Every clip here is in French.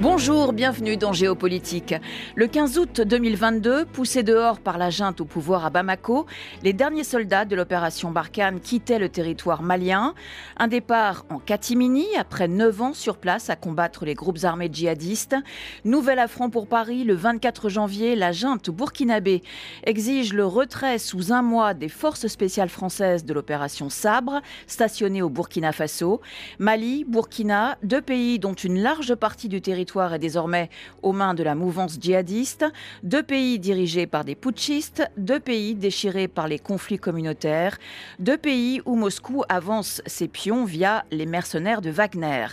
Bonjour, bienvenue dans Géopolitique. Le 15 août 2022, poussés dehors par la junte au pouvoir à Bamako, les derniers soldats de l'opération Barkhane quittaient le territoire malien. Un départ en catimini après 9 ans sur place à combattre les groupes armés djihadistes. Nouvel affront pour Paris le 24 janvier. La junte burkinabé exige le retrait sous un mois des forces spéciales françaises de l'opération Sabre, stationnées au Burkina Faso. Mali, Burkina, deux pays dont une large partie du territoire est désormais aux mains de la mouvance djihadiste, deux pays dirigés par des putschistes, deux pays déchirés par les conflits communautaires, deux pays où Moscou avance ses pions via les mercenaires de Wagner.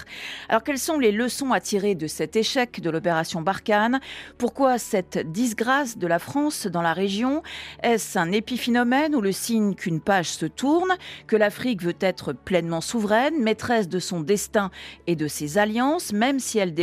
Alors quelles sont les leçons à tirer de cet échec de l'opération Barkhane? Pourquoi cette disgrâce de la France dans la région? Est-ce un épiphénomène ou le signe qu'une page se tourne, que l'Afrique veut être pleinement souveraine, maîtresse de son destin et de ses alliances, même si elles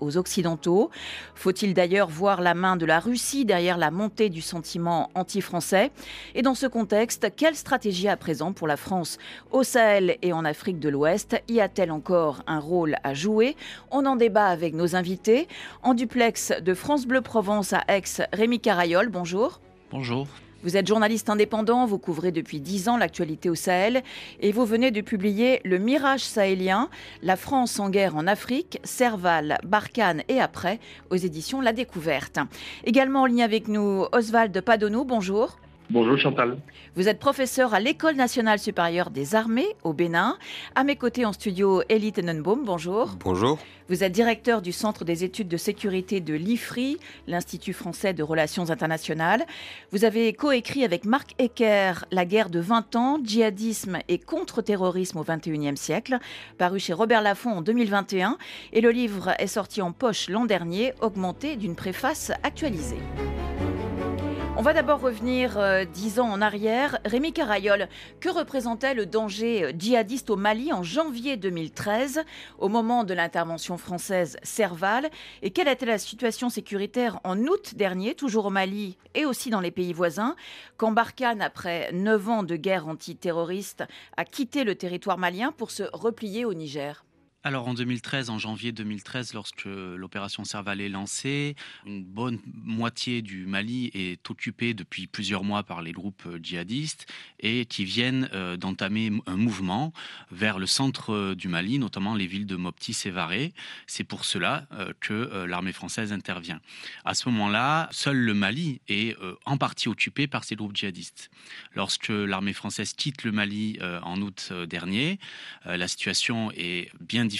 aux Occidentaux. Faut-il d'ailleurs voir la main de la Russie derrière la montée du sentiment anti-français? Et dans ce contexte, quelle stratégie à présent pour la France au Sahel et en Afrique de l'Ouest? Y a-t-elle encore un rôle à jouer? On en débat avec nos invités. En duplex de France Bleu Provence à Aix, Rémi Carayol, bonjour. Bonjour. Vous êtes journaliste indépendant, vous couvrez depuis dix ans l'actualité au Sahel et vous venez de publier Le Mirage sahélien, la France en guerre en Afrique, Serval, Barkhane et après aux éditions La Découverte. Également en ligne avec nous Oswald Padonou, bonjour. Bonjour Chantal. Vous êtes professeur à l'École nationale supérieure des armées au Bénin. À mes côtés en studio, Elie Tenenbaum, bonjour. Bonjour. Vous êtes directeur du Centre des études de sécurité de l'IFRI, l'Institut français de relations internationales. Vous avez coécrit avec Marc Ecker La guerre de 20 ans, djihadisme et contre-terrorisme au XXIe siècle, paru chez Robert Laffont en 2021. Et le livre est sorti en poche l'an dernier, augmenté d'une préface actualisée. On va d'abord revenir euh, dix ans en arrière. Rémi Carayol, que représentait le danger euh, djihadiste au Mali en janvier 2013, au moment de l'intervention française Serval? Et quelle était la situation sécuritaire en août dernier, toujours au Mali et aussi dans les pays voisins, quand Barkhane, après neuf ans de guerre antiterroriste, a quitté le territoire malien pour se replier au Niger alors en 2013, en janvier 2013, lorsque l'opération Serval est lancée, une bonne moitié du Mali est occupée depuis plusieurs mois par les groupes euh, djihadistes et qui viennent euh, d'entamer un mouvement vers le centre euh, du Mali, notamment les villes de Mopti et. C'est pour cela que l'armée française intervient. À ce moment-là, seul le Mali est en partie occupé par ces groupes djihadistes. Lorsque l'armée française quitte le Mali en août dernier, la situation est bien différente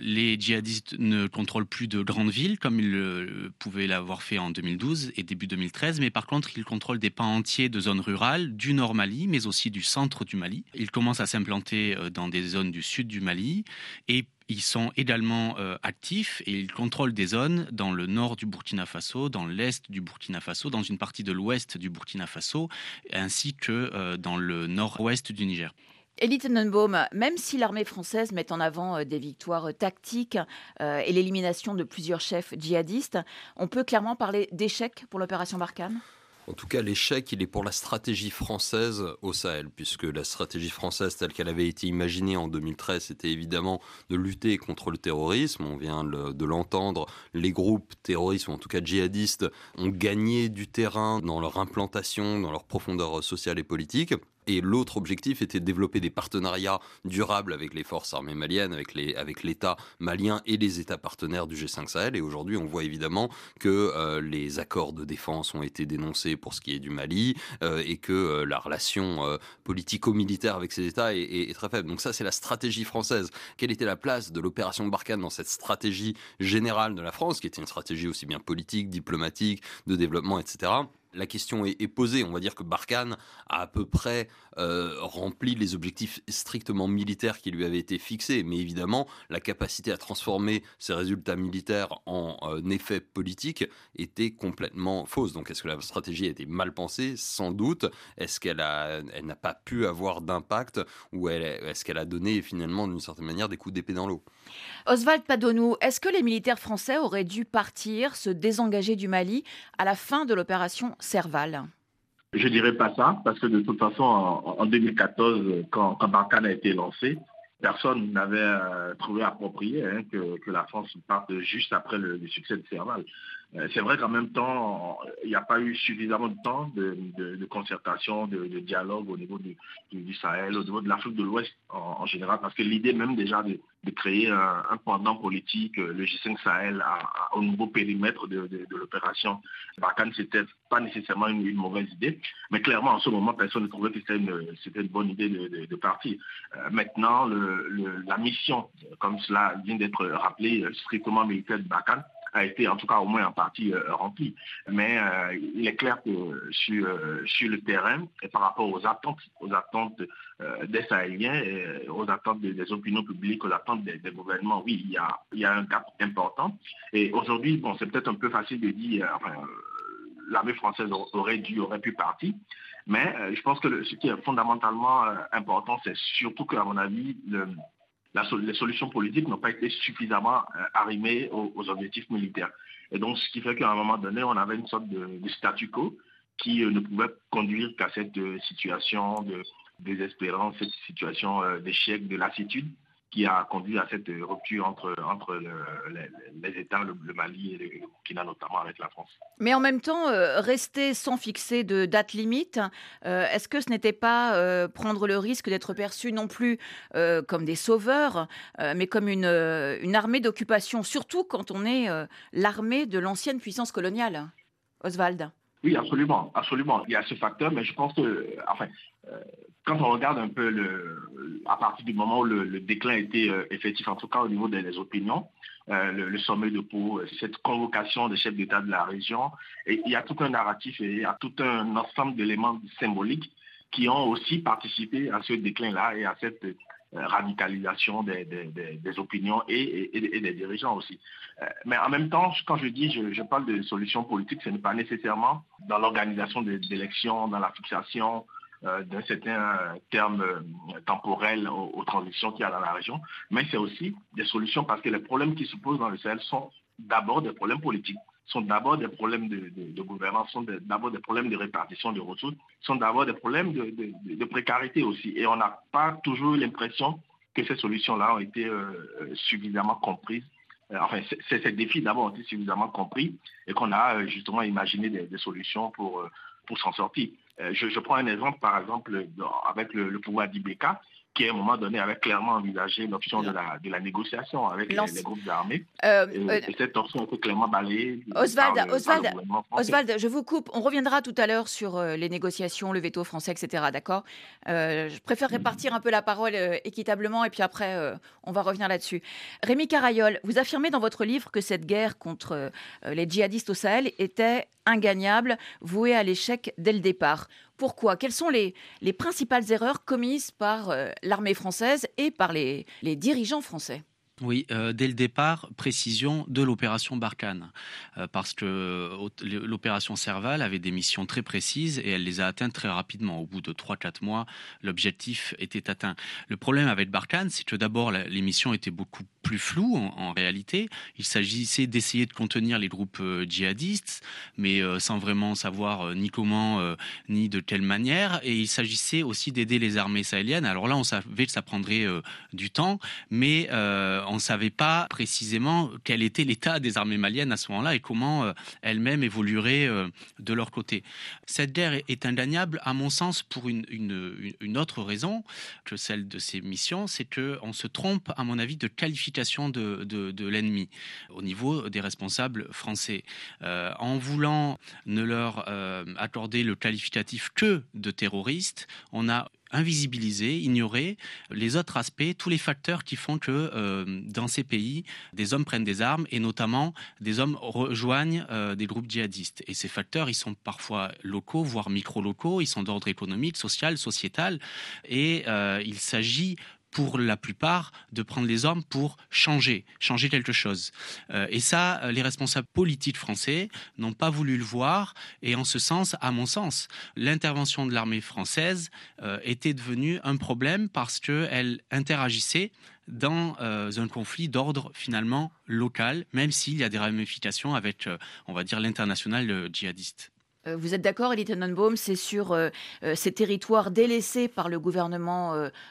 Les djihadistes ne contrôlent plus de grandes villes comme ils le pouvaient l'avoir fait en 2012 et début 2013, mais par contre, ils contrôlent des pans entiers de zones rurales du nord Mali, mais aussi du centre du Mali. Ils commencent à s'implanter euh, dans des zones du sud du Mali et ils sont également euh, actifs et ils contrôlent des zones dans le nord du Burkina Faso, dans l'est du Burkina Faso, dans une partie de l'ouest du Burkina Faso, ainsi que euh, dans le nord-ouest du Niger. Elie Tenenbaum, même si l'armée française met en avant euh, des victoires euh, tactiques euh, et l'élimination de plusieurs chefs djihadistes, on peut clairement parler d'échec pour l'opération Barkhane? En tout cas, l'échec, il est pour la stratégie française au Sahel, puisque la stratégie française telle qu'elle avait été imaginée en 2013, c'était évidemment de lutter contre le terrorisme. On vient de l'entendre, les groupes terroristes, ou en tout cas djihadistes, ont gagné du terrain dans leur implantation, dans leur profondeur sociale et politique. Et l'autre objectif était de développer des partenariats durables avec les forces armées maliennes, avec, les, avec l'État malien et les États partenaires du G5 Sahel. Et aujourd'hui, on voit évidemment que euh, les accords de défense ont été dénoncés pour ce qui est du Mali euh, et que euh, la relation politico-militaire avec ces États est, est, très faible. Donc ça, c'est la stratégie française. Quelle était la place de l'opération Barkhane dans cette stratégie générale de la France, qui était une stratégie aussi bien politique, diplomatique, de développement, etc la question est, posée. On va dire que Barkhane a à peu près euh, rempli les objectifs strictement militaires qui lui avaient été fixés. Mais évidemment, la capacité à transformer ces résultats militaires en euh, effets politiques était complètement fausse. Donc est-ce que la stratégie a été mal pensée? Sans doute. Est-ce qu'elle n'a pas pu avoir d'impact? Ou est-ce qu'elle a donné finalement d'une certaine manière des coups d'épée dans l'eau? Oswald Padonou, est-ce que les militaires français auraient dû partir, se désengager du Mali à la fin de l'opération Serval Je dirais pas ça, parce que de toute façon, en, 2014, quand, quand Barkhane a été lancé, personne n'avait euh, trouvé approprié hein, que, la France parte juste après le, succès de Serval. Euh, c'est vrai qu'en même temps, il n'y a pas eu suffisamment de temps de, concertation, de, dialogue au niveau du, Sahel, au niveau de l'Afrique de l'Ouest en, général, parce que l'idée même déjà de, créer un, pendant politique, le G5 Sahel, au nouveau périmètre de, l'opération Barkhane, c'était pas nécessairement une, mauvaise idée, mais clairement en ce moment, personne ne trouvait que c'était une, bonne idée de, partir. Euh, maintenant, la mission, comme cela vient d'être rappelé, strictement militaire de Barkhane, a été en tout cas au moins en partie euh, rempli. Mais euh, il est clair que sur, euh, sur le terrain, et par rapport aux attentes, aux attentes des Sahéliens, et aux attentes des, opinions publiques, aux attentes des, gouvernements, oui, il y, a, il y a un gap important. Et aujourd'hui, bon, c'est peut-être un peu facile de dire, enfin, l'armée française aurait dû, aurait pu partir. Mais je pense que ce qui est fondamentalement important, c'est surtout qu'à mon avis, le, les solutions politiques n'ont pas été suffisamment euh, arrimées aux, objectifs militaires. Et donc, ce qui fait qu'à un moment donné, on avait une sorte de, statu quo qui euh, ne pouvait conduire qu'à cette euh, situation de désespérance, cette situation d'échec, de lassitude qui a conduit à cette rupture entre, entre les, États, le, Mali et le Burkina, notamment avec la France. Mais en même temps, euh, rester sans fixer de date limite, euh, est-ce que ce n'était pas euh, prendre le risque d'être perçu non plus comme des sauveurs, mais comme une, une armée d'occupation, surtout quand on est l'armée de l'ancienne puissance coloniale Oswald? Oui, absolument, absolument. Il y a ce facteur, mais je pense que, enfin, quand on regarde un peu le, à partir du moment où le, déclin était euh, effectif, en tout cas au niveau des, opinions, euh, le, sommet de Pau, cette convocation des chefs d'État de la région, il y a tout un narratif et il y a tout un ensemble d'éléments symboliques qui ont aussi participé à ce déclin-là et à cette euh, radicalisation des, opinions et, des dirigeants aussi. mais en même temps, quand je dis, je, je parle de solutions politiques, ce n'est pas nécessairement dans l'organisation des élections, dans la fixation euh, d'un certain terme euh, temporel aux, transitions qu'il y a dans la région, mais c'est aussi des solutions parce que les problèmes qui se posent dans le Sahel sont d'abord des problèmes politiques sont d'abord des problèmes de, gouvernance, sont d'abord des problèmes de répartition de ressources, sont d'abord des problèmes de, précarité aussi. Et on n'a pas toujours l'impression que ces solutions-là ont été euh, suffisamment comprises. enfin, ces défis d'abord ont été suffisamment compris et qu'on a justement imaginé des, solutions pour, pour s'en sortir. Euh, je, prends un exemple, par exemple, avec le, pouvoir d'Ibeka, qui à un moment donné avait clairement envisagé l'option de la, de la négociation avec les, groupes armés. Euh, euh, et, cette option a été clairement balayée. Oswald, Oswald, Oswald, je vous coupe. On reviendra tout à l'heure sur les négociations, le veto français, etc. D'accord? Je préfère répartir un peu la parole équitablement et puis après, on va revenir là-dessus. Rémi Carayol, vous affirmez dans votre livre que cette guerre contre les djihadistes au Sahel était ingagnable, voué à l'échec dès le départ. Pourquoi? Quelles sont les, les, principales erreurs commises par euh, l'armée française et par les dirigeants français? Oui, euh, dès le départ, précision de l'opération Barkhane, euh, parce que l'opération Serval avait des missions très précises et elle les a atteintes très rapidement. Au bout de 3-4 mois, l'objectif était atteint. Le problème avec Barkhane, c'est que d'abord, les missions étaient beaucoup plus flou en, réalité. Il s'agissait d'essayer de contenir les groupes euh, djihadistes, mais euh, sans vraiment savoir euh, ni comment ni de quelle manière. Et il s'agissait aussi d'aider les armées sahéliennes. Alors là, on savait que ça prendrait du temps, mais on ne savait pas précisément quel était l'état des armées maliennes à ce moment-là et comment elles-mêmes évolueraient de leur côté. Cette guerre est indéniable, à mon sens, pour une, autre raison que celle de ces missions, c'est qu'on se trompe, à mon avis, de qualification de, l'ennemi au niveau des responsables français. Euh, en voulant ne leur euh, accorder le qualificatif que de terroristes, on a invisibiliser, ignorer les autres aspects, tous les facteurs qui font que euh, dans ces pays, des hommes prennent des armes et notamment des hommes rejoignent des groupes djihadistes. Et ces facteurs, ils sont parfois locaux, voire micro-locaux, ils sont d'ordre économique, social, sociétal. Et il s'agit pour la plupart, de prendre les hommes pour changer, changer quelque chose. Euh, et ça, euh, les responsables politiques français n'ont pas voulu le voir. Et en ce sens, à mon sens, l'intervention de l'armée française euh, était devenue un problème parce qu'elle interagissait dans un conflit d'ordre finalement local, même s'il y a des ramifications avec, on va dire, l'international djihadiste. Euh, vous êtes d'accord, Elie Tenenbaum, c'est sur euh, euh, ces territoires délaissés par le gouvernement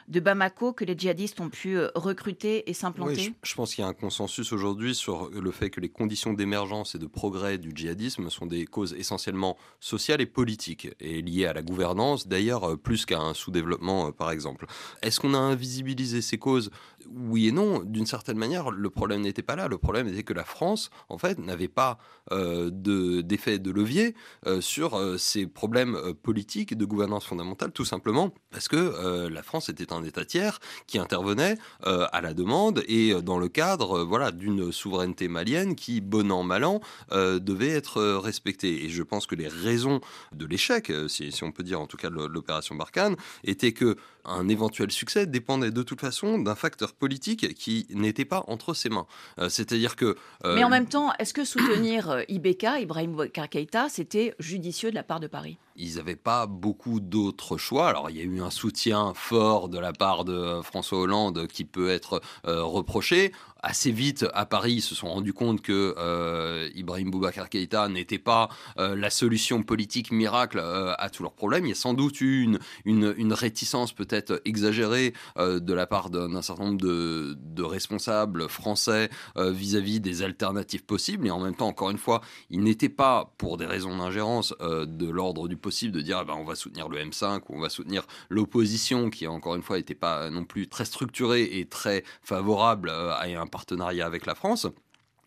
de Bamako que les djihadistes ont pu recruter et s'implanter? Oui, je, pense qu'il y a un consensus aujourd'hui sur le fait que les conditions d'émergence et de progrès du djihadisme sont des causes essentiellement sociales et politiques, et liées à la gouvernance, d'ailleurs plus qu'à un sous-développement, par exemple. Est-ce qu'on a invisibilisé ces causes Oui et non. D'une certaine manière, le problème n'était pas là. Le problème était que la France, en fait, n'avait pas d'effet de, levier sur euh, ces problèmes euh, politiques de gouvernance fondamentale, tout simplement parce que euh, la France était un État tiers qui intervenait à la demande et dans le cadre voilà, d'une souveraineté malienne qui, bon an, mal an, devait être respectée. Et je pense que les raisons de l'échec, si, on peut dire en tout cas de l'opération Barkhane, étaient que un éventuel succès dépendait de toute façon d'un facteur politique qui n'était pas entre ses mains. C'est-à-dire que... Mais en même temps, est-ce que soutenir Ibeka, Ibrahim Boubacar c'était judicieux de la part de Paris? Ils n'avaient pas beaucoup d'autres choix. Alors il y a eu un soutien fort de la part de François Hollande qui peut être euh, reproché assez vite à Paris, ils se sont rendus compte que euh, Ibrahim Boubacar Keïta n'était pas euh, la solution politique miracle euh, à tous leurs problèmes. Il y a sans doute eu une, une, réticence peut-être exagérée de la part d'un certain nombre de, responsables français vis-à-vis des alternatives possibles. Et en même temps, encore une fois, il n'était pas, pour des raisons d'ingérence, de l'ordre du possible de dire eh ben, on va soutenir le M5 ou on va soutenir l'opposition qui, encore une fois, n'était pas non plus très structurée et très favorable à un partenariat avec la France.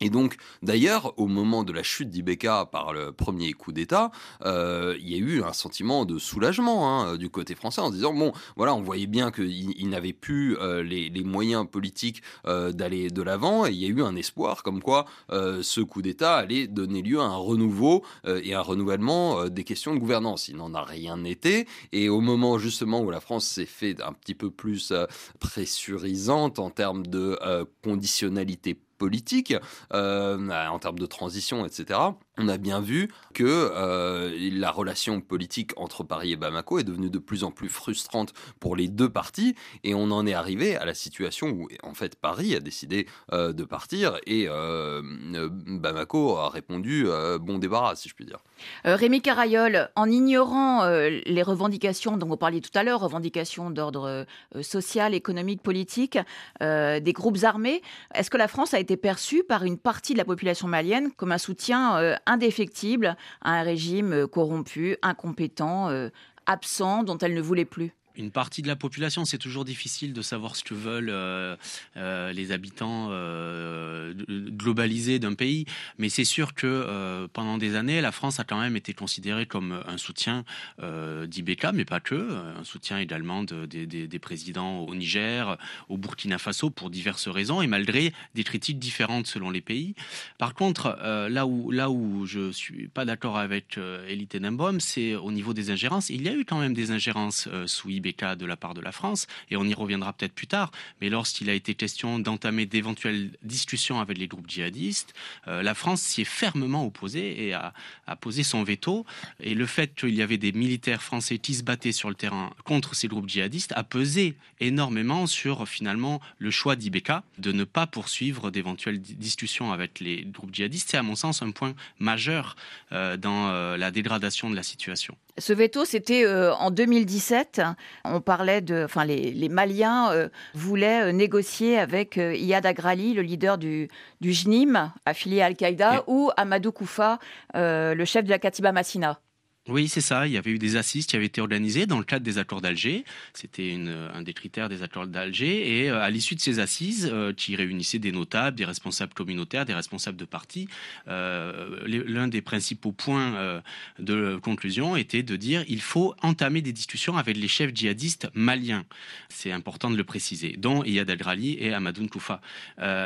Et donc, d'ailleurs, au moment de la chute d'Ibeka par le premier coup d'État, euh, il y a eu un sentiment de soulagement hein, du côté français en disant bon, voilà, on voyait bien qu'il n'avait plus euh, les, moyens politiques euh, d'aller de l'avant, et il y a eu un espoir comme quoi ce coup d'État allait donner lieu à un renouveau et un renouvellement des questions de gouvernance. Il n'en a rien été, et au moment justement où la France s'est fait un petit peu plus pressurisante en termes de conditionnalité politique, euh, en termes de transition, etc on a bien vu que euh, la relation politique entre Paris et Bamako est devenue de plus en plus frustrante pour les deux parties et on en est arrivé à la situation où en fait Paris a décidé euh, de partir et euh, Bamako a répondu bon débarras si je puis dire. Rémi Carayol, en ignorant les revendications dont vous parliez tout à l'heure, revendications d'ordre social, économique, politique, des groupes armés, est-ce que la France a été perçue par une partie de la population malienne comme un soutien indéfectible à un régime euh, corrompu, incompétent, euh, absent, dont elle ne voulait plus une partie de la population. C'est toujours difficile de savoir ce que veulent euh, euh, les habitants euh, globalisés d'un pays. Mais c'est sûr que pendant des années, la France a quand même été considérée comme un soutien d'Ibeka, mais pas que. Un soutien également des présidents au Niger, au Burkina Faso, pour diverses raisons, et malgré des critiques différentes selon les pays. Par contre, là, où, là où je suis pas d'accord avec Elie Tenenbaum, c'est au niveau des ingérences. Il y a eu quand même des ingérences sous Ibeka de la part de la France, et on y reviendra peut-être plus tard, mais lorsqu'il a été question d'entamer d'éventuelles discussions avec les groupes djihadistes, euh, la France s'y est fermement opposée et a, posé son veto. Et le fait qu'il y avait des militaires français qui se battaient sur le terrain contre ces groupes djihadistes a pesé énormément sur finalement le choix d'Ibeka de ne pas poursuivre d'éventuelles discussions avec les groupes djihadistes. C'est à mon sens un point majeur euh, dans euh, la dégradation de la situation. Ce veto, c'était euh, en 2017. On parlait de, enfin, les, Maliens euh, voulaient euh, négocier avec Iyad Agrali, le leader du, du JNIM, affilié à Al-Qaïda, ou Amadou Koufa, le chef de la Katiba Massina. Oui, c'est ça. Il y avait eu des assises qui avaient été organisées dans le cadre des accords d'Alger. C'était un des critères des accords d'Alger. Et euh, à l'issue de ces assises, euh, qui réunissaient des notables, des responsables communautaires, des responsables de partis, euh, l'un des principaux points de conclusion était de dire il faut entamer des discussions avec les chefs djihadistes maliens. C'est important de le préciser, dont Iyad al-Grali et Amadou Koufa.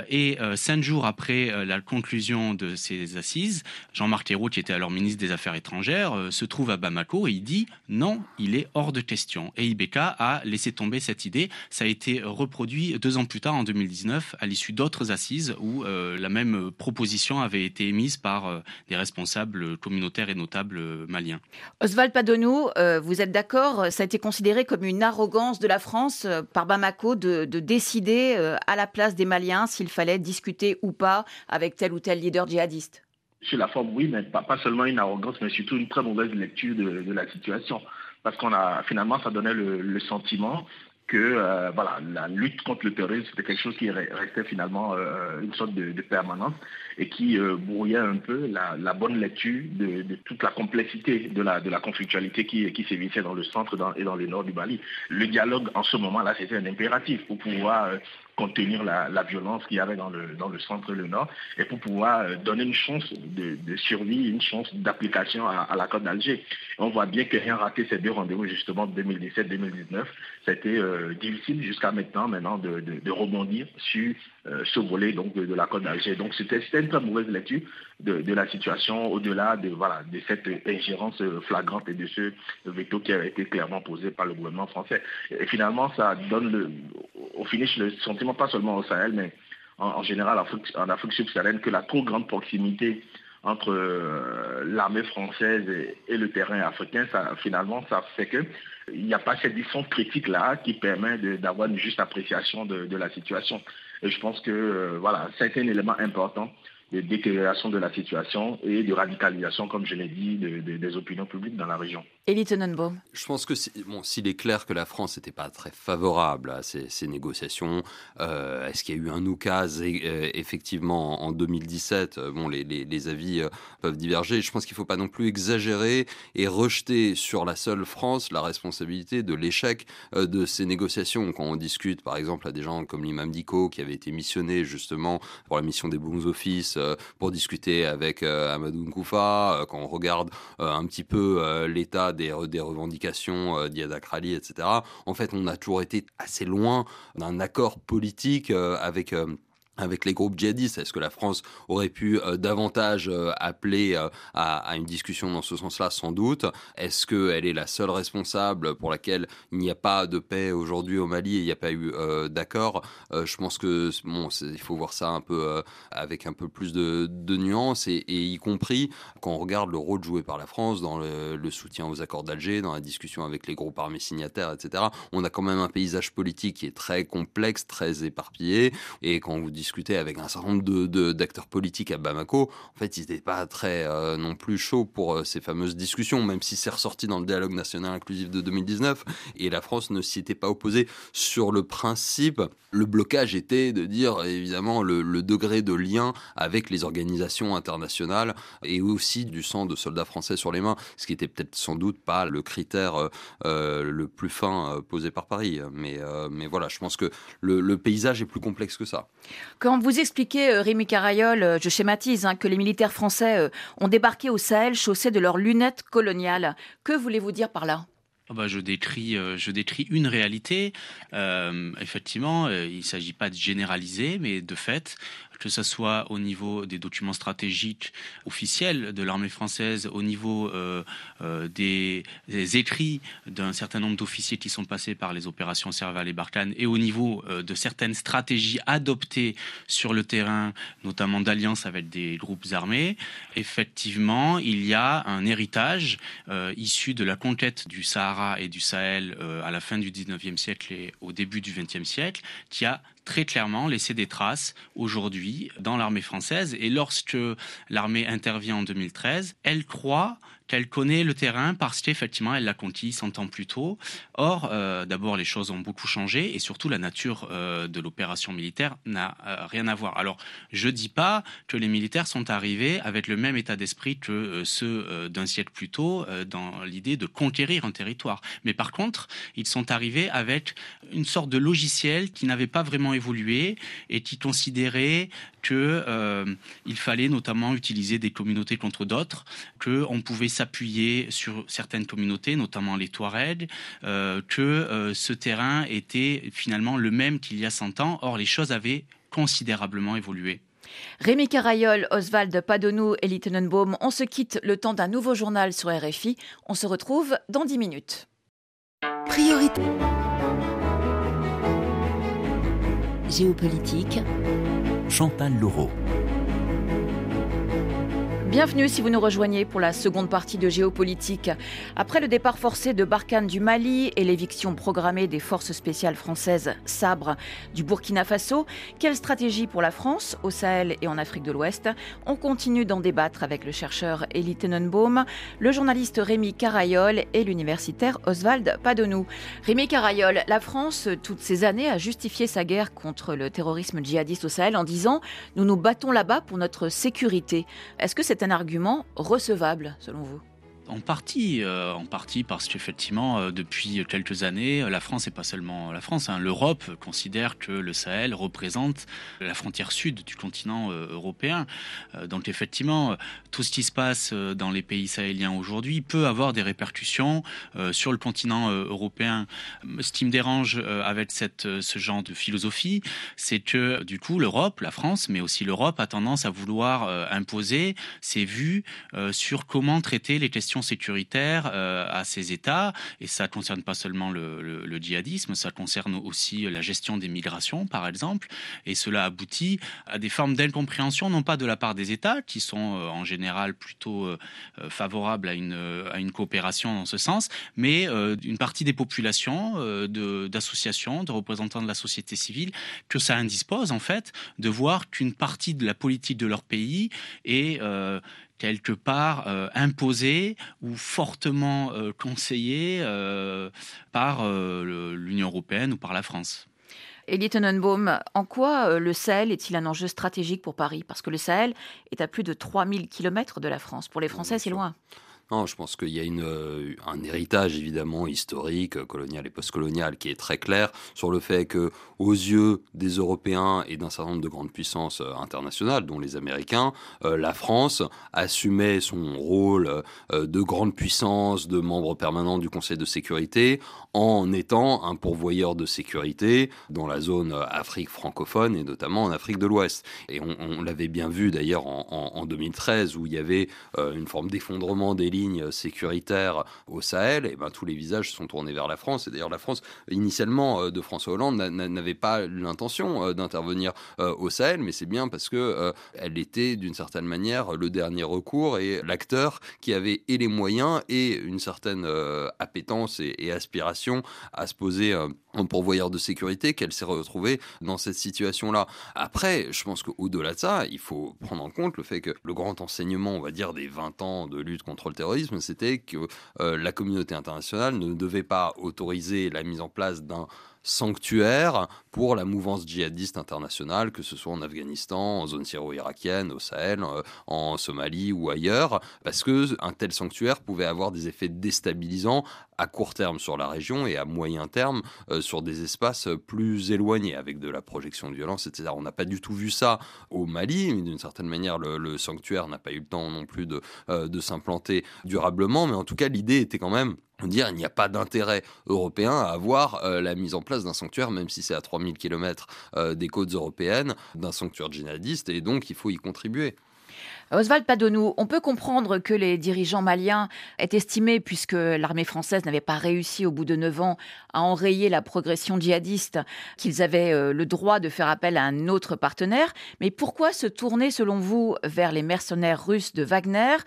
et cinq jours après la conclusion de ces assises, Jean-Marc Ayrault, qui était alors ministre des Affaires étrangères, se trouve à Bamako et il dit non, il est hors de question. Et Ibeka a laissé tomber cette idée. Ça a été reproduit deux ans plus tard, en 2019, à l'issue d'autres assises où euh, la même proposition avait été émise par euh, des responsables communautaires et notables maliens. Oswald Padonou, euh, vous êtes d'accord Ça a été considéré comme une arrogance de la France par Bamako de décider à la place des Maliens s'il fallait discuter ou pas avec tel ou tel leader djihadiste? Sur la forme, oui, mais pas, seulement une arrogance, mais surtout une très mauvaise lecture de, la situation. Parce qu'on a finalement, ça donnait le sentiment que euh, voilà, la lutte contre le terrorisme, c'était quelque chose qui restait finalement euh, une sorte de, permanence et qui euh, brouillait un peu la, bonne lecture de, toute la complexité de la, conflictualité qui, qui sévissait dans le centre et dans le nord du Mali. Le dialogue en ce moment-là, c'était un impératif pour pouvoir contenir la, violence qu'il y avait dans le, dans le centre et le nord, et pour pouvoir euh, donner une chance de, survie, une chance d'application à, la Côte d'Alger. On voit bien que rien raté ces deux rendez-vous, justement, 2017-2019. C'était euh, difficile jusqu'à maintenant, maintenant de, rebondir sur euh, ce volet donc, de, la Côte d'Alger. Donc c'était une très mauvaise lecture de, la situation au-delà de, voilà, de cette ingérence flagrante et de ce veto qui a été clairement posé par le gouvernement français. Et finalement, ça donne au finish le sentiment, pas seulement au Sahel, mais en, général en Afrique, subsaharienne, que la trop grande proximité entre euh, l'armée française et, le terrain africain, finalement, ça fait qu'il n'y a pas cette distance critique-là qui permet d'avoir une juste appréciation de, la situation. Et je pense que euh, voilà, c'est un élément important de détérioration de la situation et de radicalisation, comme je l'ai dit, des opinions publiques dans la région. Elie Tenenbaum. Je pense que bon, s'il est clair que la France n'était pas très favorable à ces, négociations, euh, est-ce qu'il y a eu un oukase euh, effectivement en 2017 euh, Bon, les, les, avis peuvent diverger. Je pense qu'il ne faut pas non plus exagérer et rejeter sur la seule France la responsabilité de l'échec de ces négociations. Quand on discute, par exemple, à des gens comme l'imam Diko, qui avait été missionné justement pour la mission des bons offices, pour discuter avec Amadou Nkoufa, quand on regarde un petit peu l'état des, revendications euh, d'Iyad etc. En fait, on a toujours été assez loin d'un accord politique euh, avec euh, avec les groupes djihadistes Est-ce que la France aurait pu euh, davantage euh, appeler euh, à, une discussion dans ce sens-là? Sans doute. Est-ce qu'elle est la seule responsable pour laquelle il n'y a pas de paix aujourd'hui au Mali et il n'y a pas eu d'accord? Je pense que bon, il faut voir ça un peu avec un peu plus de, nuances et, y compris quand on regarde le rôle joué par la France dans le, soutien aux accords d'Alger, dans la discussion avec les groupes armés signataires, etc. On a quand même un paysage politique qui est très complexe, très éparpillé et quand vous discuté avec un certain nombre d'acteurs politiques à Bamako, en fait, ils n'étaient pas très euh, non plus chauds pour euh, ces fameuses discussions, même si c'est ressorti dans le dialogue national inclusif de 2019. Et la France ne s'y était pas opposée sur le principe. Le blocage était de dire, évidemment, le, degré de lien avec les organisations internationales et aussi du sang de soldats français sur les mains, ce qui était peut-être sans doute pas le critère euh, le plus fin posé par Paris. Mais, voilà, je pense que le paysage est plus complexe que ça. Quand vous expliquez, euh, Rémi Carayol, euh, je schématise, hein, que les militaires français euh, ont débarqué au Sahel chaussés de leurs lunettes coloniales, que voulez-vous dire par là? Ah bah, je, décris, je décris une réalité. effectivement, il ne s'agit pas de généraliser, mais de fait, que ce soit au niveau des documents stratégiques officiels de l'armée française, au niveau euh, euh, des, écrits d'un certain nombre d'officiers qui sont passés par les opérations Serval et Barkhane, et au niveau euh, de certaines stratégies adoptées sur le terrain, notamment d'alliance avec des groupes armés, effectivement, il y a un héritage issu de la conquête du Sahara et du Sahel à la fin du 19e siècle et au début du 20e siècle, qui a très clairement laissé des traces aujourd'hui dans l'armée française. Et lorsque l'armée intervient en 2013, elle croit qu'elle connaît le terrain parce qu'effectivement, elle l'a conquis 100 ans plus tôt. Or, euh, d'abord, les choses ont beaucoup changé et surtout, la nature euh, de l'opération militaire n'a euh, rien à voir. Alors, je dis pas que les militaires sont arrivés avec le même état d'esprit que ceux d'un siècle plus tôt dans l'idée de conquérir un territoire. Mais par contre, ils sont arrivés avec une sorte de logiciel qui n'avait pas vraiment évolué et qui considérait qu'il fallait notamment utiliser des communautés contre d'autres, qu'on pouvait s'appuyer sur certaines communautés, notamment les Touaregs, euh, que euh, ce terrain était finalement le même qu'il y a 100 ans. Or, les choses avaient considérablement évolué. Rémi Carayol, Oswald Padonou et Littenenbaum, on se quitte le temps d'un nouveau journal sur RFI. On se retrouve dans 10 minutes. Priorité. Géopolitique. Chantal Laureau. Bienvenue si vous nous rejoignez pour la seconde partie de Géopolitique. Après le départ forcé de Barkhane du Mali et l'éviction programmée des forces spéciales françaises Sabre du Burkina Faso, quelle stratégie pour la France au Sahel et en Afrique de l'Ouest? On continue d'en débattre avec le chercheur Elie Tenenbaum, le journaliste Rémi Carayol et l'universitaire Oswald Padonou. Rémi Carayol, la France, toutes ces années, a justifié sa guerre contre le terrorisme djihadiste au Sahel en disant Nous nous battons là-bas pour notre sécurité. Est-ce que c'est un argument recevable selon vous? En partie, euh, en partie parce qu'effectivement, euh, depuis quelques années, la France et pas seulement la France, hein, l'Europe considère que le Sahel représente la frontière sud du continent euh, européen. donc effectivement, tout ce qui se passe dans les pays sahéliens aujourd'hui peut avoir des répercussions sur le continent européen. Ce qui me dérange avec ce genre de philosophie, c'est que du coup, l'Europe, la France, mais aussi l'Europe a tendance à vouloir imposer ses vues sur comment traiter les questions sécuritaire euh, à ces États, et ça ne concerne pas seulement le, djihadisme, ça concerne aussi la gestion des migrations, par exemple, et cela aboutit à des formes d'incompréhension, non pas de la part des États, qui sont euh, en général plutôt euh, favorables à une, à une coopération dans ce sens, mais d'une partie des populations, d'associations, de, représentants de la société civile, que ça indispose en fait de voir qu'une partie de la politique de leur pays est quelque part euh, imposé ou fortement euh, conseillé euh, par l'Union européenne ou par la France. Elie Tenenbaum, en quoi le Sahel est-il un enjeu stratégique pour Paris? Parce que le Sahel est à plus de 3000 km de la France. Pour les Français, c'est loin. Non, je pense qu'il y a une, euh, un héritage évidemment historique, euh, colonial et postcolonial, qui est très clair sur le fait que, aux yeux des Européens et d'un certain nombre de grandes puissances euh, internationales, dont les Américains, la France assumait son rôle de grande puissance, de membre permanent du Conseil de sécurité, en étant un pourvoyeur de sécurité dans la zone Afrique francophone et notamment en Afrique de l'Ouest. Et on, l'avait bien vu d'ailleurs en, en, 2013 où il y avait une forme d'effondrement des lignes sécuritaires au Sahel, et ben, tous les visages sont tournés vers la France. Et d'ailleurs, la France, initialement, euh, de François Hollande, n'avait pas l'intention euh, d'intervenir euh, au Sahel, mais c'est bien parce que elle était, d'une certaine manière, le dernier recours et l'acteur qui avait et les moyens et une certaine appétence et, aspiration à se poser en pourvoyeur de sécurité qu'elle s'est retrouvée dans cette situation-là. Après, je pense qu'au-delà de ça, il faut prendre en compte le fait que le grand enseignement, on va dire, des 20 ans de lutte contre le terrorisme, c'était que euh, la communauté internationale ne devait pas autoriser la mise en place d'un sanctuaire pour la mouvance djihadiste internationale, que ce soit en Afghanistan, en zone syro-irakienne, au Sahel, euh, en Somalie ou ailleurs, parce que un tel sanctuaire pouvait avoir des effets déstabilisants à court terme sur la région et à moyen terme euh, sur des espaces plus éloignés, avec de la projection de violence, etc. On n'a pas du tout vu ça au Mali, d'une certaine manière, le, sanctuaire n'a pas eu le temps non plus euh, de s'implanter durablement, mais en tout cas, l'idée était quand même dire il n'y a pas d'intérêt européen à avoir euh, la mise en place d'un sanctuaire, même si c'est à 3000 km euh, des côtes européennes, d'un sanctuaire djihadiste, et donc il faut y contribuer. Oswald Padonou, on peut comprendre que les dirigeants maliens aient estimé, puisque l'armée française n'avait pas réussi au bout de neuf ans à enrayer la progression djihadiste, qu'ils avaient euh, le droit de faire appel à un autre partenaire. Mais pourquoi se tourner, selon vous, vers les mercenaires russes de Wagner,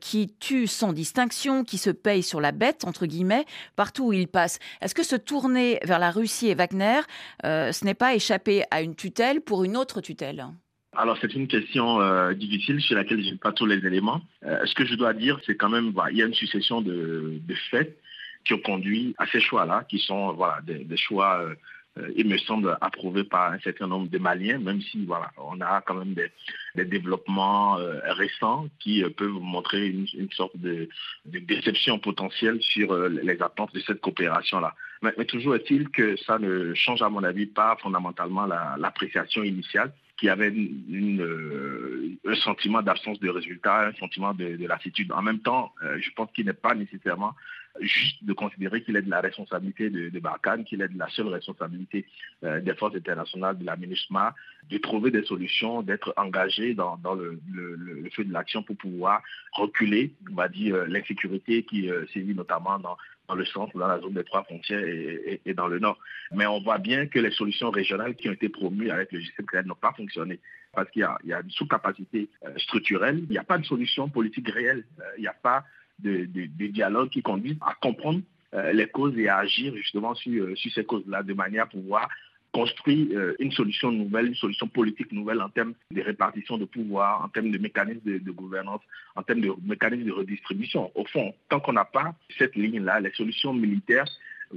qui tuent sans distinction, qui se payent sur la bête, entre guillemets, partout où ils passent? Est-ce que se tourner vers la Russie et Wagner, euh, ce n'est pas échapper à une tutelle pour une autre tutelle? Alors c'est une question euh, difficile sur laquelle je n'ai pas tous les éléments. Euh, ce que je dois dire, c'est quand même, il y a une succession de, faits qui ont conduit à ces choix-là, qui sont voilà, des, choix, euh, il me semble, approuvés par un certain nombre de Maliens, même si voilà, on a quand même des, développements récents qui peuvent montrer une, sorte de, déception potentielle sur les attentes de cette coopération-là. Mais, toujours est-il que ça ne change, à mon avis, pas fondamentalement l'appréciation initiale qui avait euh, un sentiment d'absence de résultat, un sentiment de, lassitude. En même temps, euh, je pense qu'il n'est pas nécessairement juste de considérer qu'il est de la responsabilité de, de Barkhane, qu'il est de la seule responsabilité euh, des forces internationales, de la MINUSMA, de trouver des solutions, d'être engagé dans, le, feu de l'action pour pouvoir reculer, dire, l'insécurité qui sévit notamment dans, dans le centre, dans la zone des trois frontières et, dans le nord. Mais on voit bien que les solutions régionales qui ont été promues avec le G7 n'ont pas fonctionné parce qu'il y, a une sous-capacité euh, structurelle, il n'y a pas de solution politique réelle, euh, il n'y a pas de, dialogue qui conduit à comprendre euh, les causes et à agir justement sur, sur ces causes-là de manière à pouvoir construit euh, une solution nouvelle, une solution politique nouvelle en termes de répartition de pouvoir, en termes de mécanismes de, gouvernance, en termes de mécanismes de redistribution. Au fond, tant qu'on n'a pas cette ligne-là, les solutions militaires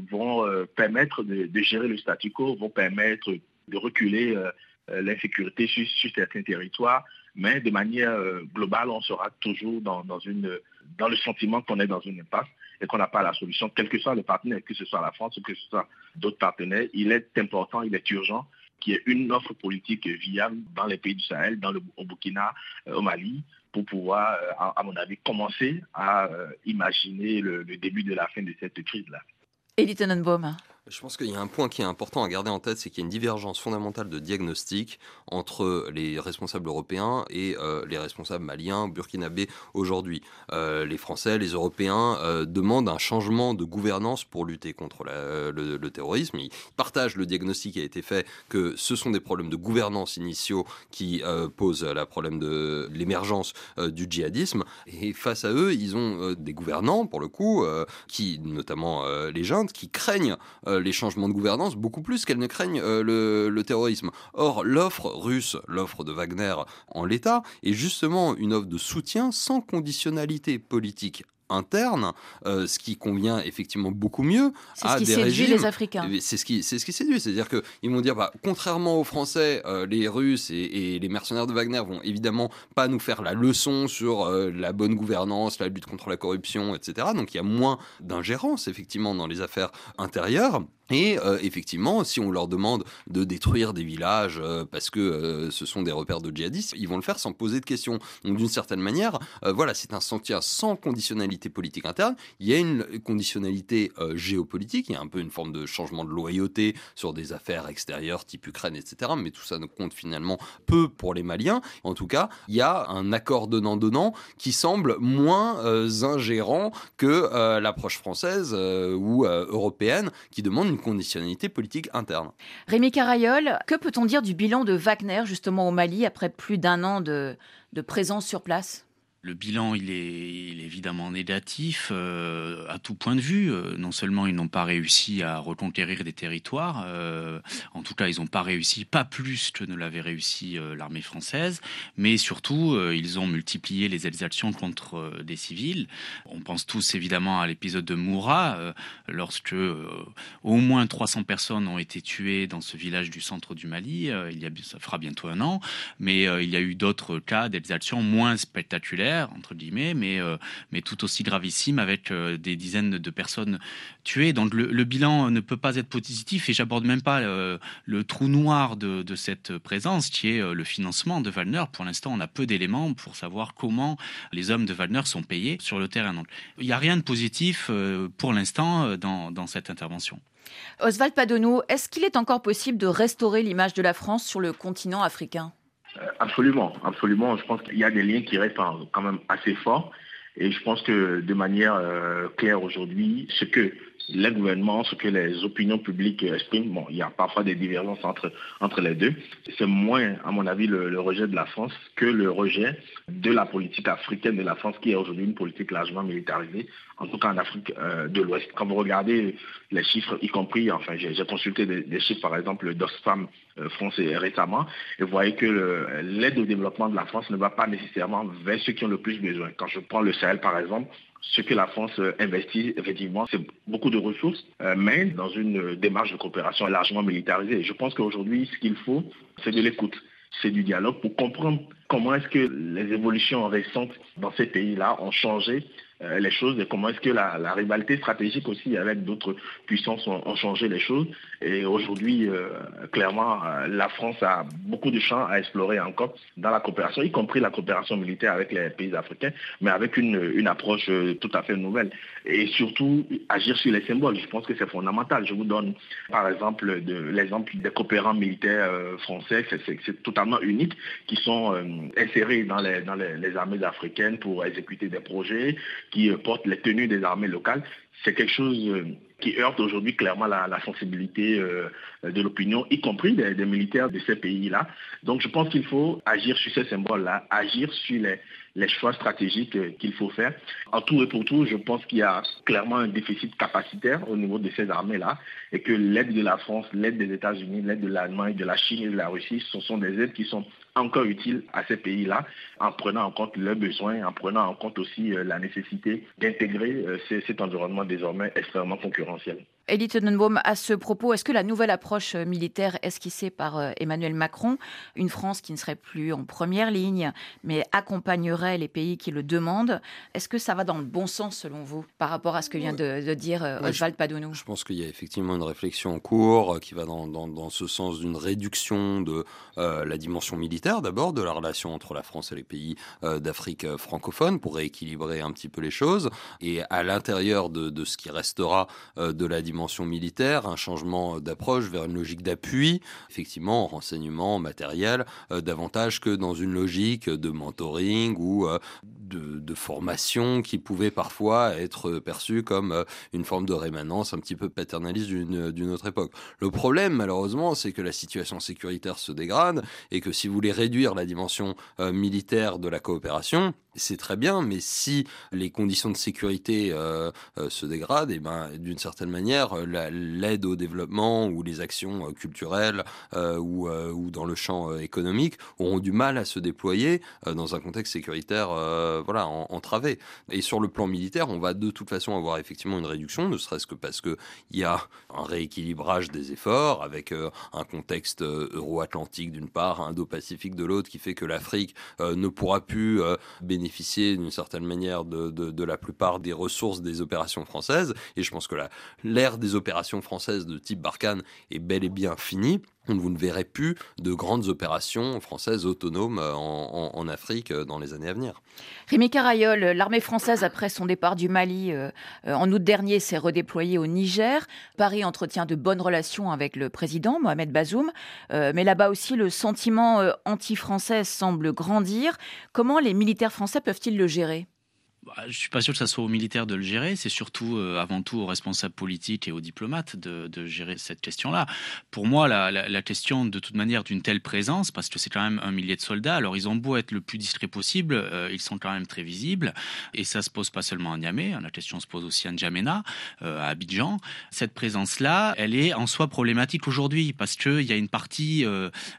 vont euh, permettre de, gérer le statu quo, vont permettre de reculer euh, l'insécurité sur, certains territoires, mais de manière globale, on sera toujours dans, une, dans le sentiment qu'on est dans une impasse et qu'on n'a pas la solution, quel que soit le partenaire, que ce soit la France ou que ce soit d'autres partenaires, il est important, il est urgent qu'il y ait une offre politique viable dans les pays du Sahel, dans le, au Burkina, euh, au Mali, pour pouvoir, euh, à, mon avis, commencer à euh, imaginer le, début de la fin de cette crise-là. Elie Tenenbaum. Je pense qu'il y a un point qui est important à garder en tête, c'est qu'il y a une divergence fondamentale de diagnostic entre les responsables européens et euh, les responsables maliens, burkinabés aujourd'hui. Euh, les Français, les Européens euh, demandent un changement de gouvernance pour lutter contre le, terrorisme. Ils partagent le diagnostic qui a été fait que ce sont des problèmes de gouvernance initiaux qui posent le problème de l'émergence du djihadisme. Et face à eux, ils ont des gouvernants, pour le coup, qui, notamment les jeunes, qui craignent les changements de gouvernance beaucoup plus qu'elles ne craignent euh, le, terrorisme. Or, l'offre russe, l'offre de Wagner en l'état, est justement une offre de soutien sans conditionnalité politique interne, euh, ce qui convient effectivement beaucoup mieux à ce qui séduit les Africains. C'est ce qui, c'est ce qui séduit, c'est-à-dire qu'ils vont dire, bah, contrairement aux Français, les Russes et, les mercenaires de Wagner vont évidemment pas nous faire la leçon sur la bonne gouvernance, la lutte contre la corruption, etc. Donc il y a moins d'ingérence effectivement dans les affaires intérieures. Et euh, effectivement, si on leur demande de détruire des villages euh, parce que euh, ce sont des repères de djihadistes, ils vont le faire sans poser de questions. Donc d'une certaine manière, voilà, c'est un sentier sans conditionnalité politique interne. Il y a une conditionnalité géopolitique, il y a un peu une forme de changement de loyauté sur des affaires extérieures type Ukraine, etc. Mais tout ça ne compte finalement peu pour les Maliens. En tout cas, il y a un accord donnant-donnant qui semble moins ingérant que l'approche française ou européenne qui demande une conditionnalité politique interne. Rémi Carayol, que peut-on dire du bilan de Wagner justement au Mali après plus d'un an de présence sur place? Le bilan, il est, évidemment négatif euh, à tout point de vue. Euh, non seulement ils n'ont pas réussi à reconquérir des territoires, euh, en tout cas ils n'ont pas réussi, pas plus que ne l'avait réussi l'armée française, mais surtout ils ont multiplié les exactions contre des civils. On pense tous évidemment à l'épisode de Moura, lorsque au moins 300 personnes ont été tuées dans ce village du centre du Mali. il y a, ça fera bientôt un an, mais il y a eu d'autres cas d'exactions moins spectaculaires entre guillemets, mais, euh, mais tout aussi gravissime avec euh, des dizaines de personnes tuées. Donc le, bilan ne peut pas être positif et j'aborde même pas euh, le trou noir de, cette présence qui est le financement de Wagner. Pour l'instant, on a peu d'éléments pour savoir comment les hommes de Wagner sont payés sur le terrain. Donc il n'y a rien de positif pour l'instant dans, dans cette intervention. Oswald Padonou, est-ce qu'il est encore possible de restaurer l'image de la France sur le continent africain? Absolument, absolument. Je pense qu'il y a des liens qui restent quand même assez forts. Et je pense que de manière euh, claire aujourd'hui, ce que les gouvernements, ce que les opinions publiques expriment, bon, il y a parfois des divergences entre, entre les deux. C'est moins, à mon avis, le, rejet de la France que le rejet de la politique africaine de la France, qui est aujourd'hui une politique largement militarisée, en tout cas en Afrique euh, de l'Ouest. Quand vous regardez les chiffres, y compris, enfin, j'ai consulté des, chiffres, par exemple, d'Oxfam euh, français récemment, et vous voyez que l'aide au développement de la France ne va pas nécessairement vers ceux qui ont le plus besoin. Quand je prends le Sahel, par exemple, ce que la France euh, investit, effectivement, c'est beaucoup de ressources, euh, mais dans une démarche de coopération largement militarisée. Je pense qu'aujourd'hui, ce qu'il faut, c'est de l'écoute, c'est du dialogue pour comprendre comment est-ce que les évolutions récentes dans ces pays-là ont changé euh, les choses et comment est-ce que la, rivalité stratégique aussi avec d'autres puissances ont, changé les choses. Et aujourd'hui, euh, clairement, euh, la France a beaucoup de champs à explorer encore dans la coopération, y compris la coopération militaire avec les pays africains, mais avec une, approche tout à fait nouvelle. Et surtout, agir sur les symboles. Je pense que c'est fondamental. Je vous donne, par exemple, l'exemple des coopérants militaires français, c'est totalement unique, qui sont insérés dans les armées africaines pour exécuter des projets, qui portent les tenues des armées locales c'est quelque chose qui heurte aujourd'hui clairement la, sensibilité de l'opinion, y compris des, militaires de ces pays-là. Donc je pense qu'il faut agir sur ces symboles-là, agir sur les, les choix stratégiques euh, qu'il faut faire. En tout et pour tout, je pense qu'il y a clairement un déficit capacitaire au niveau de ces armées-là et que l'aide de la France, l'aide des États-Unis, l'aide de l'Allemagne, de la Chine et de la Russie, ce sont des aides qui sont encore utiles à ces pays-là en prenant en compte leurs besoins, en prenant en compte aussi euh, la nécessité d'intégrer euh, cet environnement désormais extrêmement concurrentiel. Elie Tenenbaum, à ce propos, est-ce que la nouvelle approche militaire esquissée par euh, Emmanuel Macron, une France qui ne serait plus en première ligne, mais accompagnerait les pays qui le demandent, est-ce que ça va dans le bon sens selon vous par rapport à ce que vient de, dire euh, Oswald Padounou Je pense qu'il y a effectivement une réflexion en cours euh, qui va dans, dans, ce sens d'une réduction de la dimension militaire d'abord, de la relation entre la France et les pays d'Afrique francophone pour rééquilibrer un petit peu les choses. Et à l'intérieur de, de, ce qui restera de la dimension militaire, un changement d'approche vers une logique d'appui, effectivement, renseignement, matériel, euh, davantage que dans une logique de mentoring ou euh, de, formation qui pouvait parfois être perçue comme euh, une forme de rémanence un petit peu paternaliste d'une autre époque. Le problème, malheureusement, c'est que la situation sécuritaire se dégrade et que si vous voulez réduire la dimension militaire de la coopération, c'est très bien, mais si les conditions de sécurité se dégradent, et eh ben d'une certaine manière, euh, l'aide au développement ou les actions euh, culturelles euh, ou, ou, dans le champ économique auront du mal à se déployer dans un contexte sécuritaire voilà, entravé. Et sur le plan militaire, on va de toute façon avoir effectivement une réduction, ne serait-ce que parce qu'il y a un rééquilibrage des efforts avec un contexte euro-atlantique d'une part, indo-pacifique de l'autre, qui fait que l'Afrique ne pourra plus bénéficier d'une certaine manière de, de, la plupart des ressources des opérations françaises. Et je pense que l'ère des opérations françaises de type Barkhane est bel et bien finie. Vous ne verrez plus de grandes opérations françaises autonomes euh, en, Afrique euh, dans les années à venir. Rémi Carayol, l'armée française, après son départ du Mali euh, en août dernier, s'est redéployée au Niger. Paris entretient de bonnes relations avec le président Mohamed Bazoum, mais là-bas aussi, le sentiment anti-français semble grandir. Comment les militaires français peuvent-ils le gérer? Je suis pas sûr que ça soit aux militaires de le gérer. C'est surtout, euh, avant tout, aux responsables politiques et aux diplomates de, gérer cette question-là. Pour moi, la, question, de toute manière, d'une telle présence, parce que c'est quand même un millier de soldats. Alors, ils ont beau être le plus discret possible, euh, ils sont quand même très visibles. Et ça se pose pas seulement à Niamey. Hein, la question se pose aussi à N'Djamena, euh, à Abidjan. Cette présence-là, elle est en soi problématique aujourd'hui, parce qu'il y a une partie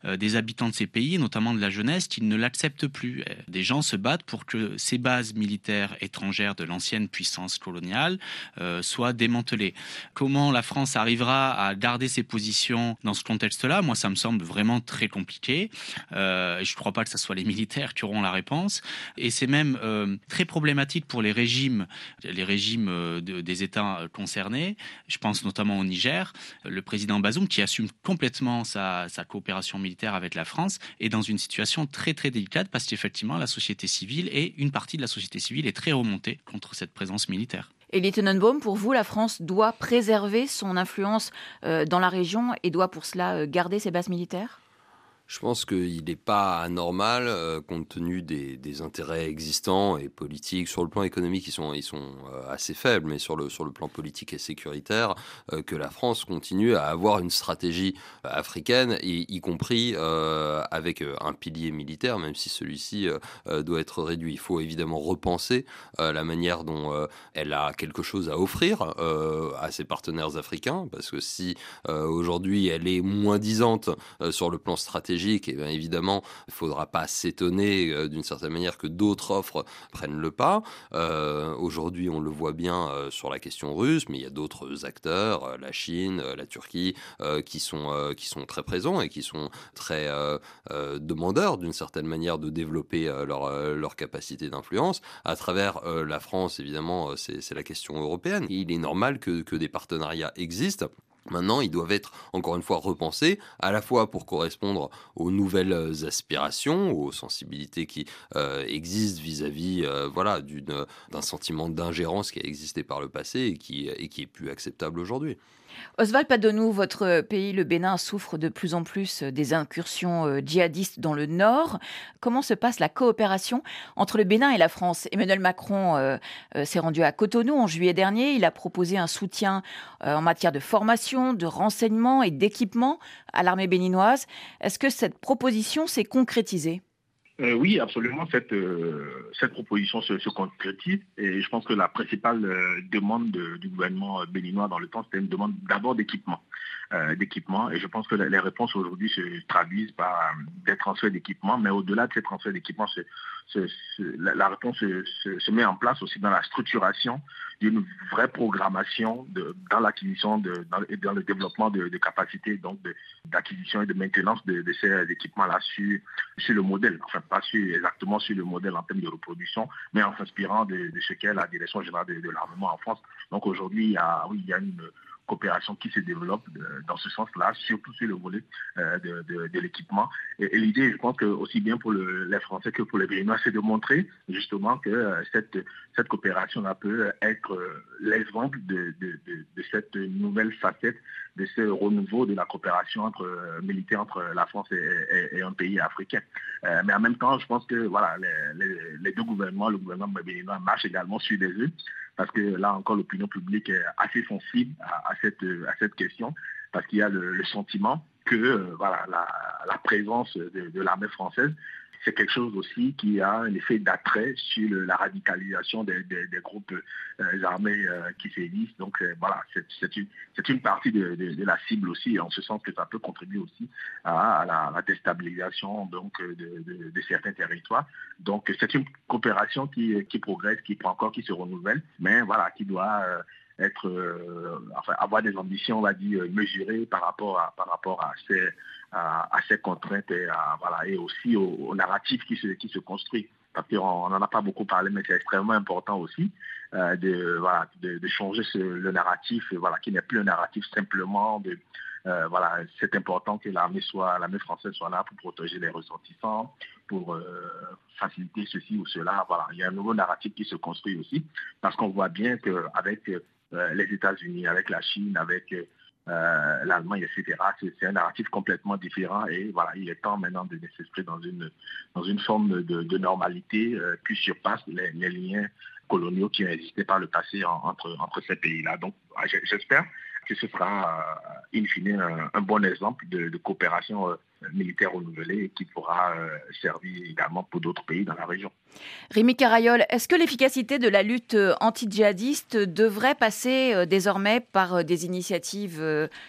des habitants de ces pays, notamment de la jeunesse, qui ne l'acceptent plus. Des gens se battent pour que ces bases militaires étrangères de l'ancienne puissance coloniale euh, soit démantelée. Comment la France arrivera à garder ses positions dans ce contexte-là? Moi, ça me semble vraiment très compliqué. Euh, je ne crois pas que ce soit les militaires qui auront la réponse. Et c'est même euh, très problématique pour les régimes, les régimes des États concernés. Je pense notamment au Niger. Le président Bazoum, qui assume complètement sa, sa coopération militaire avec la France, est dans une situation très très délicate parce qu'effectivement, la société civile et une partie de la société civile est très remonter contre cette présence militaire. Et Tenenbaum, pour vous, la France doit préserver son influence euh, dans la région et doit pour cela euh, garder ses bases militaires? Je pense qu'il n'est pas anormal, euh, compte tenu des, intérêts existants et politiques. Sur le plan économique, ils sont, euh, assez faibles, mais sur le, sur le plan politique et sécuritaire, euh, que la France continue à avoir une stratégie africaine, y compris avec un pilier militaire, même si celui-ci doit être réduit. Il faut évidemment repenser la manière dont elle a quelque chose à offrir à ses partenaires africains, parce que si aujourd'hui elle est moins disante sur le plan stratégique, et bien évidemment, il ne faudra pas s'étonner euh, d'une certaine manière que d'autres offres prennent le pas. Euh, aujourd'hui, on le voit bien euh, sur la question russe, mais il y a d'autres acteurs, la Chine, la Turquie, qui, sont, très présents et qui sont très demandeurs d'une certaine manière de développer leur, capacité d'influence. À travers la France, évidemment, c'est la question européenne. Il est normal que des partenariats existent. Maintenant, ils doivent être encore une fois repensés, à la fois pour correspondre aux nouvelles aspirations, aux sensibilités qui euh, existent vis-à-vis euh, voilà, d'un sentiment d'ingérence qui a existé par le passé et qui est plus acceptable aujourd'hui. Oswald Padonou, votre pays, le Bénin, souffre de plus en plus des incursions euh, djihadistes dans le nord. Comment se passe la coopération entre le Bénin et la France? Emmanuel Macron euh, euh, s'est rendu à Cotonou en juillet dernier. Il a proposé un soutien en matière de formation, de renseignement et d'équipement à l'armée béninoise. Est-ce que cette proposition s'est concrétisée? Euh, oui, absolument. Cette, euh, proposition se, concrétise et je pense que la principale euh, demande du gouvernement béninois dans le temps, c'était une demande d'abord d'équipement. D'équipement. Et je pense que les réponses aujourd'hui se traduisent par des transferts d'équipement, mais au-delà de ces transferts d'équipement, la, réponse se, met en place aussi dans la structuration d'une vraie programmation dans l'acquisition et dans le développement de, capacités donc d'acquisition et de maintenance de, ces équipements-là sur, sur le modèle, enfin pas exactement sur le modèle en termes de reproduction, mais en s'inspirant de, ce qu'est la direction générale de, l'armement en France. Donc aujourd'hui, il oui, il y a une coopération qui se développe dans ce sens-là, surtout sur le volet euh, de, l'équipement. Et, l'idée, je pense que aussi bien pour les Français que pour les Béninois, c'est de montrer justement que euh, cette, coopération-là peut être euh, l'exemple de, cette nouvelle facette, de ce renouveau de la coopération entre militaire entre la France et, un pays africain. mais en même temps, je pense que voilà, les, deux gouvernements, le gouvernement béninois marche également sur des œufs parce que là encore l'opinion publique est assez sensible à, cette, à cette question, parce qu'il y a le, sentiment que euh, voilà, la, présence de l'armée française c'est quelque chose aussi qui a un effet d'attrait sur la radicalisation des, groupes euh, armés euh, qui sévissent. Donc euh, voilà, c'est une, partie de, la cible aussi, en ce sens que ça peut contribuer aussi à, la, déstabilisation donc, de, certains territoires. Donc c'est une coopération qui, progresse, qui prend encore, qui se renouvelle, mais voilà, qui doit avoir des ambitions, on va dire, mesurées par rapport à ces à, ces contraintes et, voilà, et aussi au, narratif qui se, qui se construit. Parce qu'on n'en a pas beaucoup parlé, mais c'est extrêmement important aussi euh, de, voilà, de, changer le narratif, voilà, qui n'est plus un narratif simplement de, euh, voilà, c'est important que l'armée soit, l'armée française soit là pour protéger les ressortissants, pour euh, faciliter ceci ou cela. Voilà, il y a un nouveau narratif qui se construit aussi, parce qu'on voit bien qu'avec les États-Unis, avec la Chine, avec euh, l'Allemagne, etc. C'est un narratif complètement différent et voilà, il est temps maintenant de s'inscrire dans une, dans une forme de, normalité euh, qui surpasse les, liens coloniaux qui existé par le passé entre, entre ces pays-là. Donc, j'espère que ce sera, euh, in fine, un, bon exemple de, coopération militaire renouvelée qui pourra servir également pour d'autres pays dans la région. Rémi Carayol, est-ce que l'efficacité de la lutte euh, anti-djihadiste devrait passer euh, désormais par euh, des initiatives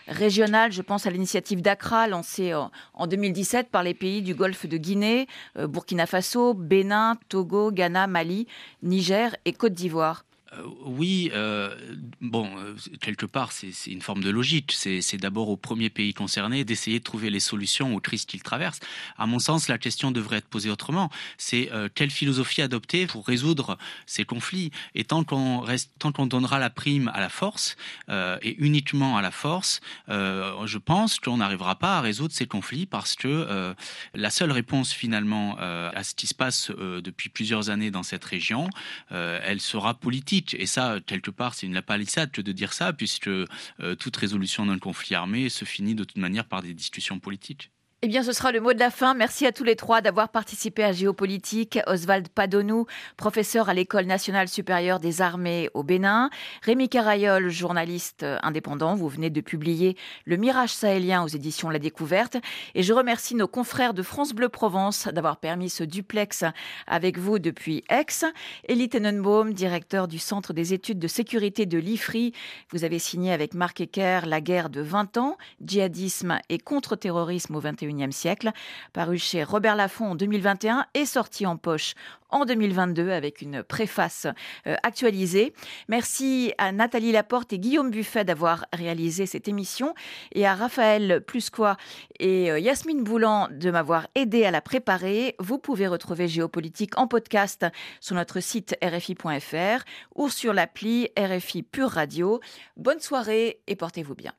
régionales? Je pense à l'initiative d'Accra lancée en 2017 par les pays du Golfe de Guinée, Burkina Faso, Bénin, Togo, Ghana, Mali, Niger et Côte d'Ivoire. Euh, oui, euh, bon, euh, quelque part, c'est une forme de logique. C'est d'abord au premier pays concerné d'essayer de trouver les solutions aux crises qu'il traverse. À mon sens, la question devrait être posée autrement. C'est quelle philosophie adopter pour résoudre ces conflits? Et tant qu'on tant qu'on donnera la prime à la force et uniquement à la force, je pense qu'on n'arrivera pas à résoudre ces conflits parce que la seule réponse finalement à ce qui se passe depuis plusieurs années dans cette région, elle sera politique. Et ça, quelque part, c'est une palissade que de dire ça, puisque euh, toute résolution d'un conflit armé se finit de toute manière par des discussions politiques. Eh bien, ce sera le mot de la fin. Merci à tous les trois d'avoir participé à Géopolitique. Oswald Padonou, professeur à l'École nationale supérieure des armées au Bénin. Rémi Carayol, journaliste indépendant. Vous venez de publier Le Mirage sahélien aux éditions La Découverte. Et je remercie nos confrères de France Bleu Provence d'avoir permis ce duplex avec vous depuis Aix. Elie Tenenbaum, directeur du Centre des études de sécurité de l'IFRI. Vous avez signé avec Marc Ecker La guerre de 20 ans, djihadisme et contre-terrorisme au 21 paru chez Robert Laffont en 2021 et sorti en poche en 2022 avec une préface euh, actualisée. Merci à Nathalie Laporte et Guillaume Buffet d'avoir réalisé cette émission et à Raphaël Plusquois et euh, Yasmine Boulan de m'avoir aidé à la préparer. Vous pouvez retrouver Géopolitique en podcast sur notre site rfi.fr ou sur l'appli RFI Pure Radio. Bonne soirée et portez-vous bien.